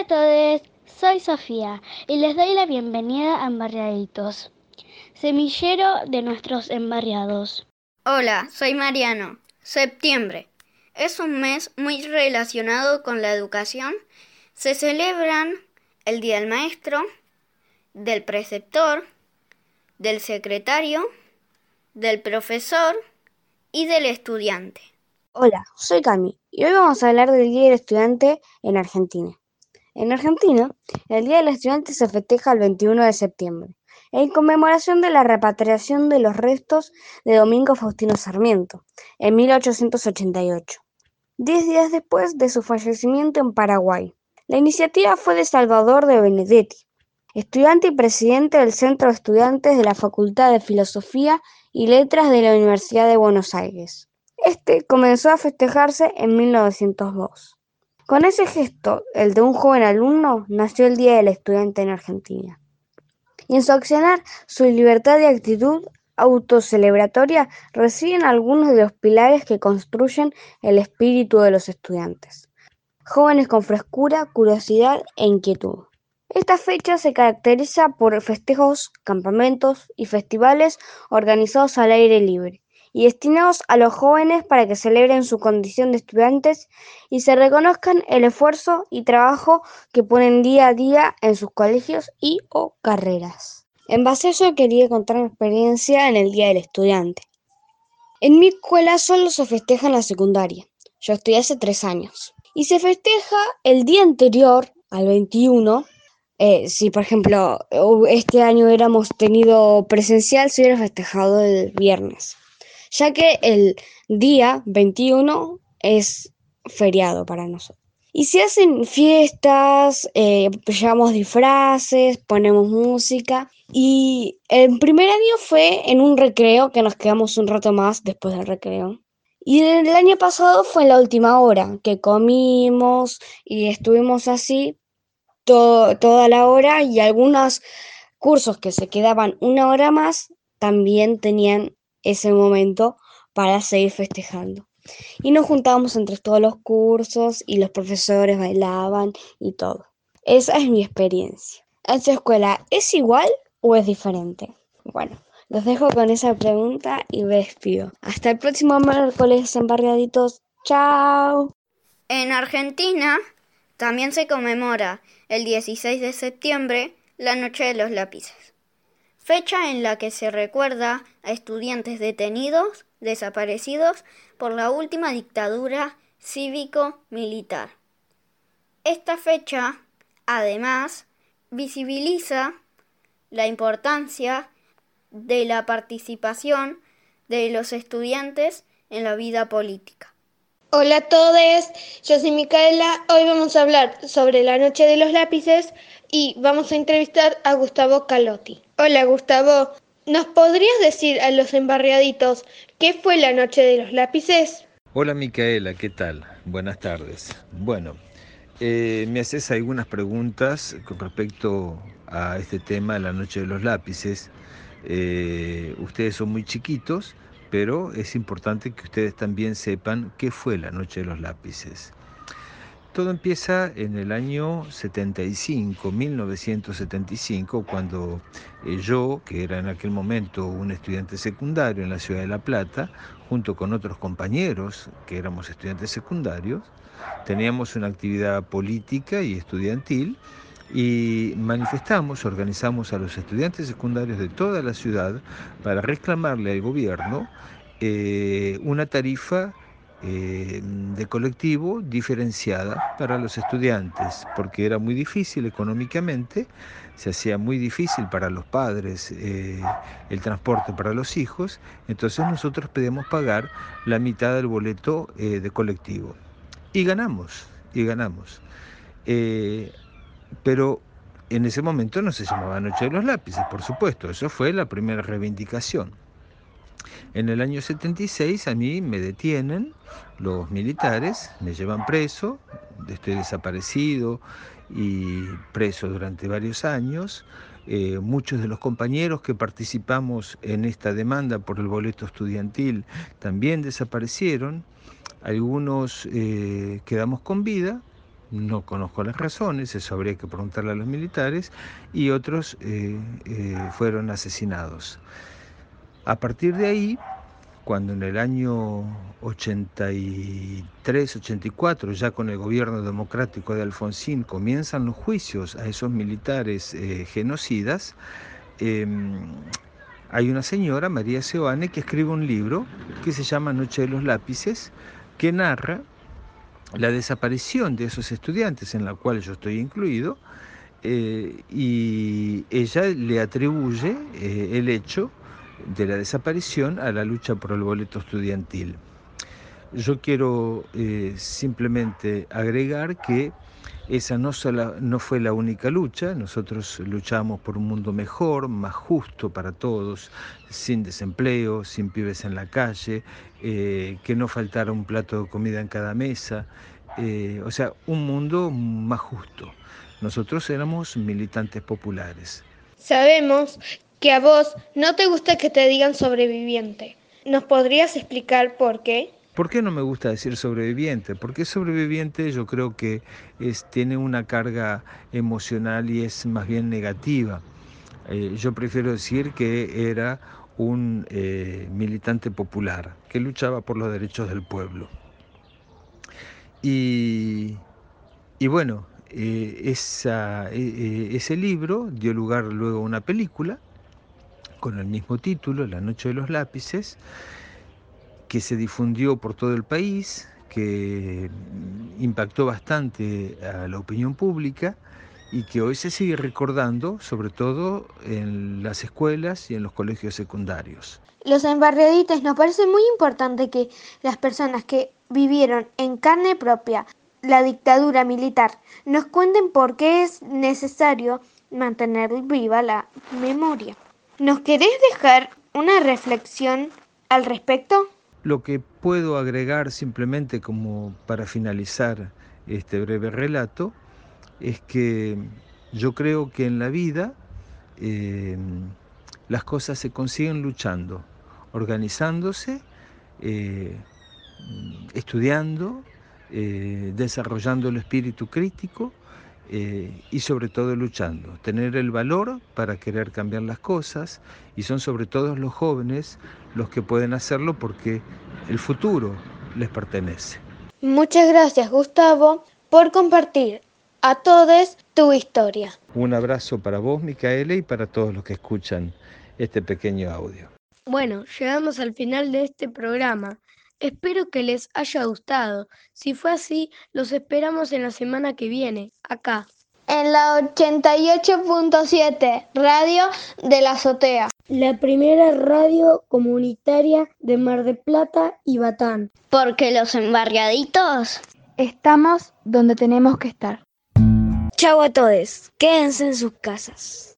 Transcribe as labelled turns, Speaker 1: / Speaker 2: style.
Speaker 1: Hola a todos, soy Sofía y les doy la bienvenida a Embarriaditos, semillero de nuestros embarriados.
Speaker 2: Hola, soy Mariano. Septiembre. Es un mes muy relacionado con la educación. Se celebran el Día del Maestro, del Preceptor, del Secretario, del Profesor y del Estudiante.
Speaker 3: Hola, soy Cami y hoy vamos a hablar del Día del Estudiante en Argentina. En Argentina, el Día del Estudiante se festeja el 21 de septiembre, en conmemoración de la repatriación de los restos de Domingo Faustino Sarmiento, en 1888, diez días después de su fallecimiento en Paraguay. La iniciativa fue de Salvador de Benedetti, estudiante y presidente del Centro de Estudiantes de la Facultad de Filosofía y Letras de la Universidad de Buenos Aires. Este comenzó a festejarse en 1902. Con ese gesto, el de un joven alumno, nació el Día del Estudiante en Argentina. Y en su accionar, su libertad y actitud autocelebratoria reciben algunos de los pilares que construyen el espíritu de los estudiantes. Jóvenes con frescura, curiosidad e inquietud. Esta fecha se caracteriza por festejos, campamentos y festivales organizados al aire libre, y destinados a los jóvenes para que celebren su condición de estudiantes y se reconozcan el esfuerzo y trabajo que ponen día a día en sus colegios y o carreras. En base a eso quería contar mi experiencia en el Día del Estudiante. En mi escuela solo se festeja en la secundaria. Yo estudié hace tres años. Y se festeja el día anterior, al 21, eh, si por ejemplo este año hubiéramos tenido presencial, se hubiera festejado el viernes ya que el día 21 es feriado para nosotros. Y se hacen fiestas, eh, llevamos disfraces, ponemos música. Y el primer año fue en un recreo, que nos quedamos un rato más después del recreo. Y el año pasado fue la última hora, que comimos y estuvimos así toda la hora y algunos cursos que se quedaban una hora más también tenían ese momento para seguir festejando. Y nos juntábamos entre todos los cursos y los profesores bailaban y todo. Esa es mi experiencia. ¿En su escuela es igual o es diferente? Bueno, los dejo con esa pregunta y me despido. Hasta el próximo miércoles en Barriaditos. ¡Chao!
Speaker 2: En Argentina también se conmemora el 16 de septiembre la Noche de los Lápices fecha en la que se recuerda a estudiantes detenidos, desaparecidos por la última dictadura cívico-militar. Esta fecha, además, visibiliza la importancia de la participación de los estudiantes en la vida política.
Speaker 4: Hola a todos, yo soy Micaela. Hoy vamos a hablar sobre la Noche de los Lápices y vamos a entrevistar a Gustavo Calotti. Hola Gustavo, ¿nos podrías decir a los embarriaditos qué fue la Noche de los Lápices?
Speaker 5: Hola Micaela, ¿qué tal? Buenas tardes. Bueno, eh, me haces algunas preguntas con respecto a este tema de la Noche de los Lápices. Eh, ustedes son muy chiquitos pero es importante que ustedes también sepan qué fue la Noche de los Lápices. Todo empieza en el año 75, 1975, cuando eh, yo, que era en aquel momento un estudiante secundario en la ciudad de La Plata, junto con otros compañeros que éramos estudiantes secundarios, teníamos una actividad política y estudiantil y manifestamos, organizamos a los estudiantes secundarios de toda la ciudad para reclamarle al gobierno eh, una tarifa eh, de colectivo diferenciada para los estudiantes, porque era muy difícil económicamente, se hacía muy difícil para los padres eh, el transporte para los hijos, entonces nosotros pedimos pagar la mitad del boleto de colectivo. Y ganamos, y ganamos pero en ese momento no se llamaba Noche de los Lápices, por supuesto, eso fue la primera reivindicación. En el año 76 a mí me detienen los militares, me llevan preso, estoy desaparecido y preso durante varios años. Eh, muchos de los compañeros que participamos en esta demanda por el boleto estudiantil también desaparecieron, algunos eh, quedamos con vida no conozco las razones, eso habría que preguntarle a los militares, y otros eh, fueron asesinados. A partir de ahí, cuando en el año 83-84, ya con el gobierno democrático de Alfonsín, comienzan los juicios a esos militares eh, genocidas, em, hay una señora, María Seoane, que escribe un libro que se llama Noche de los Lápices, que narra la desaparición de esos estudiantes, en la cual yo estoy incluido, eh, y ella le atribuye eh, el hecho de la desaparición a la lucha por el boleto estudiantil. Yo quiero eh, simplemente agregar que esa no, fue la única lucha, nosotros luchamos por un mundo mejor, más justo para todos, sin desempleo, sin pibes en la calle, eh, que no faltara un plato de comida en cada mesa, eh, o sea, un mundo más justo. Nosotros éramos militantes populares.
Speaker 4: Sabemos que a vos no te gusta que te digan sobreviviente. ¿Nos podrías explicar por qué?
Speaker 5: ¿Por qué no me gusta decir sobreviviente? Porque sobreviviente yo creo que es, tiene una carga emocional y es más bien negativa. Eh, yo prefiero decir que era un eh, militante popular que luchaba por los derechos del pueblo. Y, y bueno, eh, esa, ese libro dio lugar luego a una película con el mismo título, La Noche de los Lápices, que se difundió por todo el país, que impactó bastante a la opinión pública y que hoy se sigue recordando, sobre todo en las escuelas y en los colegios secundarios.
Speaker 4: Los embarriaditos nos parece muy importante que las personas que vivieron en carne propia la dictadura militar nos cuenten por qué es necesario mantener viva la memoria. ¿Nos querés dejar una reflexión al respecto?
Speaker 5: Lo que puedo agregar simplemente como para finalizar este breve relato es que yo creo que en la vida eh, las cosas se consiguen luchando, organizándose, eh, estudiando, eh, desarrollando el espíritu crítico eh, y sobre todo luchando, tener el valor para querer cambiar las cosas y son sobre todo los jóvenes los que pueden hacerlo porque el futuro les pertenece.
Speaker 4: Muchas gracias Gustavo por compartir a todos tu historia.
Speaker 5: Un abrazo para vos Micaela y para todos los que escuchan este pequeño audio.
Speaker 1: Bueno, llegamos al final de este programa. Espero que les haya gustado. Si fue así, los esperamos en la semana que viene, acá.
Speaker 4: En la 88.7, Radio de la Azotea.
Speaker 1: La primera radio comunitaria de Mar de Plata y Batán.
Speaker 2: Porque los embarriaditos
Speaker 6: estamos donde tenemos que estar.
Speaker 3: Chau a todos, quédense en sus casas.